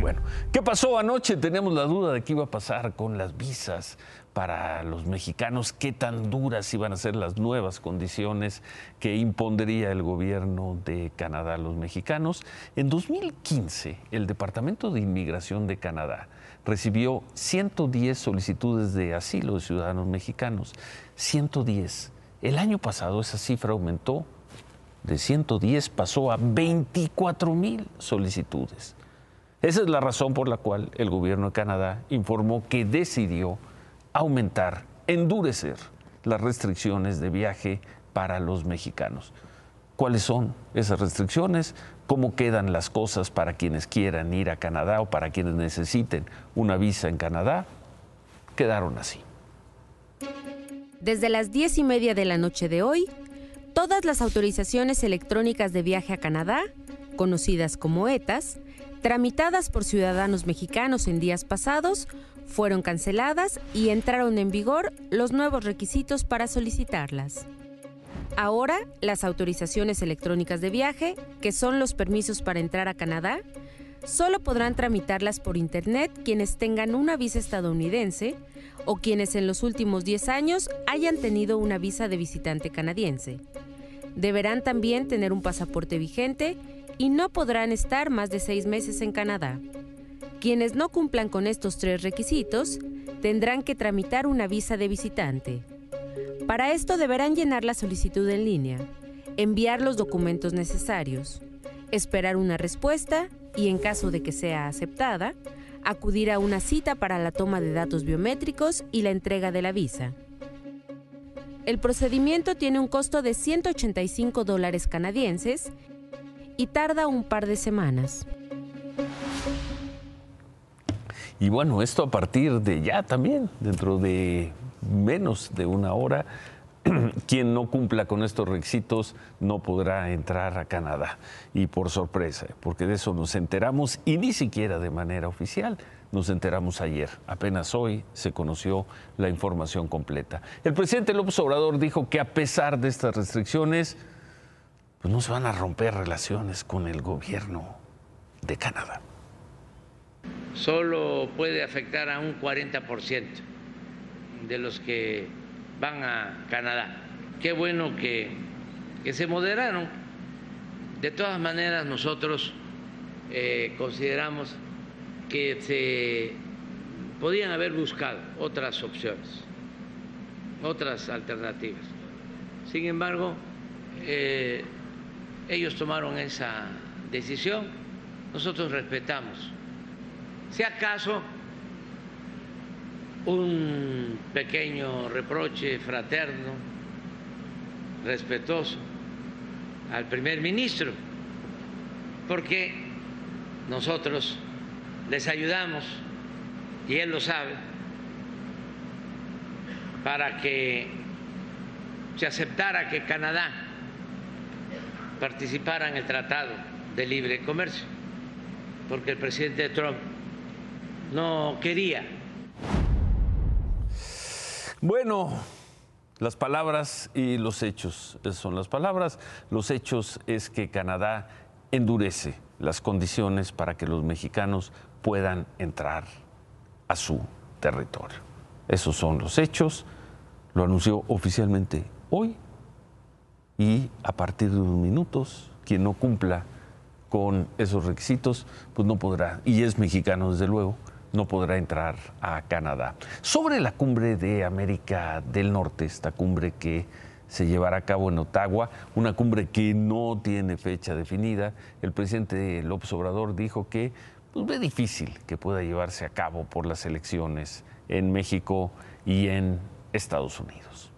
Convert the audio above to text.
Bueno, ¿qué pasó anoche? Teníamos la duda de qué iba a pasar con las visas para los mexicanos, qué tan duras iban a ser las nuevas condiciones que impondría el gobierno de Canadá a los mexicanos. En 2015, el Departamento de Inmigración de Canadá recibió 110 solicitudes de asilo de ciudadanos mexicanos. 110. El año pasado esa cifra aumentó de 110, pasó a 24 mil solicitudes. Esa es la razón por la cual el gobierno de Canadá informó que decidió aumentar, endurecer las restricciones de viaje para los mexicanos. ¿Cuáles son esas restricciones? ¿Cómo quedan las cosas para quienes quieran ir a Canadá o para quienes necesiten una visa en Canadá? Quedaron así. Desde las diez y media de la noche de hoy, todas las autorizaciones electrónicas de viaje a Canadá, conocidas como ETAs, tramitadas por ciudadanos mexicanos en días pasados, fueron canceladas y entraron en vigor los nuevos requisitos para solicitarlas. Ahora, las autorizaciones electrónicas de viaje, que son los permisos para entrar a Canadá, solo podrán tramitarlas por Internet quienes tengan una visa estadounidense o quienes en los últimos 10 años hayan tenido una visa de visitante canadiense. Deberán también tener un pasaporte vigente y no podrán estar más de seis meses en Canadá. Quienes no cumplan con estos tres requisitos tendrán que tramitar una visa de visitante. Para esto deberán llenar la solicitud en línea, enviar los documentos necesarios, esperar una respuesta y en caso de que sea aceptada, acudir a una cita para la toma de datos biométricos y la entrega de la visa. El procedimiento tiene un costo de 185 dólares canadienses y tarda un par de semanas. Y bueno, esto a partir de ya también, dentro de menos de una hora, quien no cumpla con estos requisitos no podrá entrar a Canadá. Y por sorpresa, porque de eso nos enteramos y ni siquiera de manera oficial. Nos enteramos ayer. Apenas hoy se conoció la información completa. El presidente López Obrador dijo que a pesar de estas restricciones, pues no se van a romper relaciones con el gobierno de Canadá. Solo puede afectar a un 40% de los que van a Canadá. Qué bueno que, que se moderaron. De todas maneras, nosotros eh, consideramos que se podían haber buscado otras opciones, otras alternativas. Sin embargo, eh, ellos tomaron esa decisión, nosotros respetamos. Si acaso un pequeño reproche fraterno, respetuoso al primer ministro, porque nosotros les ayudamos, y él lo sabe, para que se aceptara que Canadá participara en el Tratado de Libre Comercio, porque el presidente Trump no quería. Bueno, las palabras y los hechos, esas son las palabras. Los hechos es que Canadá endurece las condiciones para que los mexicanos puedan entrar a su territorio. Esos son los hechos. Lo anunció oficialmente hoy y a partir de unos minutos, quien no cumpla con esos requisitos, pues no podrá, y es mexicano desde luego, no podrá entrar a Canadá. Sobre la cumbre de América del Norte, esta cumbre que se llevará a cabo en Ottawa, una cumbre que no tiene fecha definida, el presidente López Obrador dijo que pues, ve difícil que pueda llevarse a cabo por las elecciones en México y en Estados Unidos.